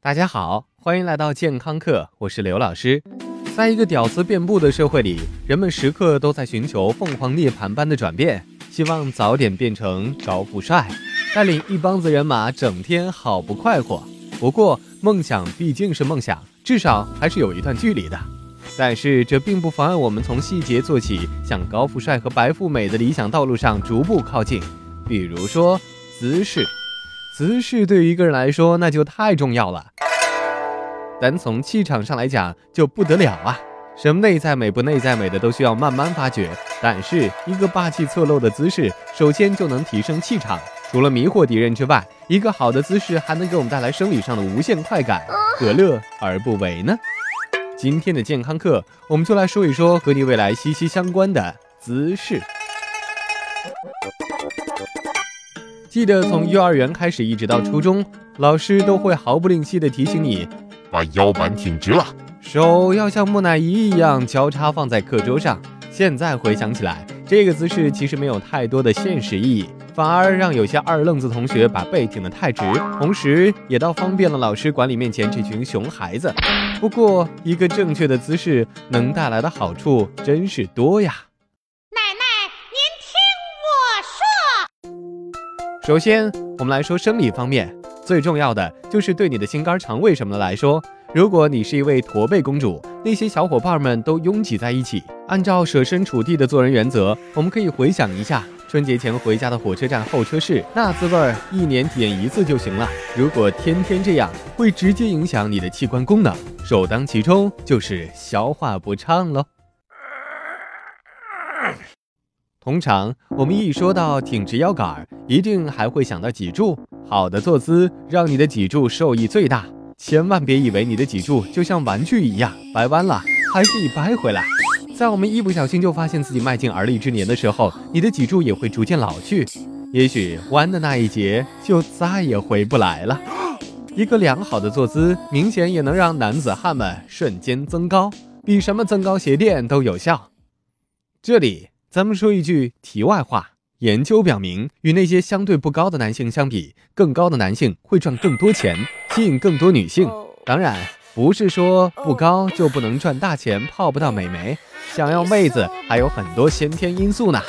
大家好，欢迎来到健康课，我是刘老师。在一个屌丝遍布的社会里，人们时刻都在寻求凤凰涅槃般的转变，希望早点变成高富帅，带领一帮子人马整天好不快活。不过，梦想毕竟是梦想，至少还是有一段距离的。但是，这并不妨碍我们从细节做起，向高富帅和白富美的理想道路上逐步靠近。比如说，姿势。姿势对于一个人来说，那就太重要了。单从气场上来讲，就不得了啊！什么内在美不内在美的，都需要慢慢发掘。但是，一个霸气侧漏的姿势，首先就能提升气场。除了迷惑敌人之外，一个好的姿势还能给我们带来生理上的无限快感，何乐而不为呢？今天的健康课，我们就来说一说和你未来息息相关的姿势。记得从幼儿园开始一直到初中，老师都会毫不吝惜地提醒你，把腰板挺直了，手要像木乃伊一样交叉放在课桌上。现在回想起来，这个姿势其实没有太多的现实意义，反而让有些二愣子同学把背挺得太直，同时也倒方便了老师管理面前这群熊孩子。不过，一个正确的姿势能带来的好处真是多呀。首先，我们来说生理方面，最重要的就是对你的心肝肠胃什么的来说，如果你是一位驼背公主，那些小伙伴们都拥挤在一起，按照设身处地的做人原则，我们可以回想一下春节前回家的火车站候车室，那滋味儿一年体验一次就行了。如果天天这样，会直接影响你的器官功能，首当其冲就是消化不畅喽。通常我们一说到挺直腰杆，一定还会想到脊柱。好的坐姿让你的脊柱受益最大，千万别以为你的脊柱就像玩具一样掰弯了还可以掰回来。在我们一不小心就发现自己迈进而立之年的时候，你的脊柱也会逐渐老去，也许弯的那一节就再也回不来了。一个良好的坐姿，明显也能让男子汉们瞬间增高，比什么增高鞋垫都有效。这里。咱们说一句题外话，研究表明，与那些相对不高的男性相比，更高的男性会赚更多钱，吸引更多女性。当然，不是说不高就不能赚大钱，泡不到美眉。想要妹子，还有很多先天因素呢，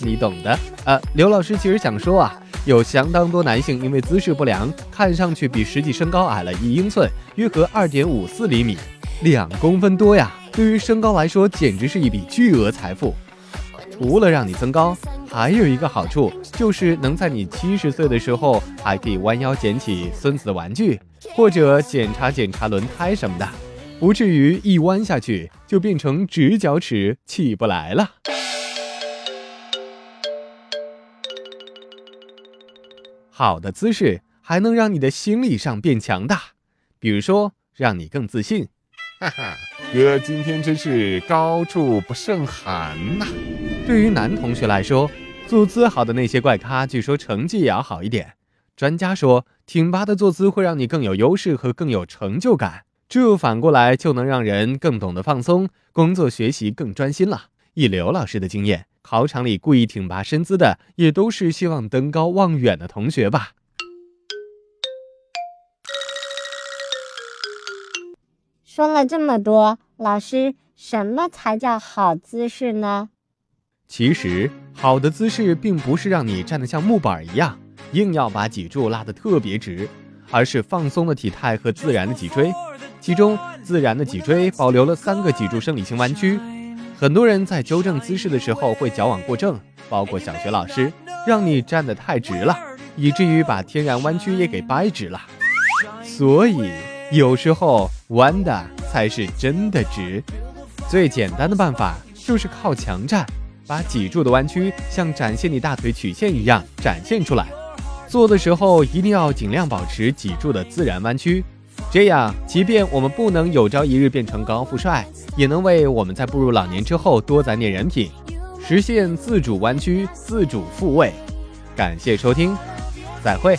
你懂的。呃，刘老师其实想说啊，有相当多男性因为姿势不良，看上去比实际身高矮了一英寸，约合二点五四厘米，两公分多呀。对于身高来说，简直是一笔巨额财富。除了让你增高，还有一个好处，就是能在你七十岁的时候，还可以弯腰捡起孙子的玩具，或者检查检查轮胎什么的，不至于一弯下去就变成直角尺起不来了。好的姿势还能让你的心理上变强大，比如说让你更自信。哈哈，哥今天真是高处不胜寒呐。对于男同学来说，坐姿好的那些怪咖，据说成绩也要好一点。专家说，挺拔的坐姿会让你更有优势和更有成就感，这反过来就能让人更懂得放松，工作学习更专心了。以刘老师的经验，考场里故意挺拔身姿的，也都是希望登高望远的同学吧。说了这么多，老师，什么才叫好姿势呢？其实，好的姿势并不是让你站得像木板一样，硬要把脊柱拉得特别直，而是放松的体态和自然的脊椎。其中，自然的脊椎保留了三个脊柱生理性弯曲。很多人在纠正姿势的时候会矫枉过正，包括小学老师，让你站得太直了，以至于把天然弯曲也给掰直了。所以。有时候弯的才是真的直，最简单的办法就是靠墙站，把脊柱的弯曲像展现你大腿曲线一样展现出来。做的时候一定要尽量保持脊柱的自然弯曲，这样即便我们不能有朝一日变成高富帅，也能为我们在步入老年之后多攒点人品，实现自主弯曲、自主复位。感谢收听，再会。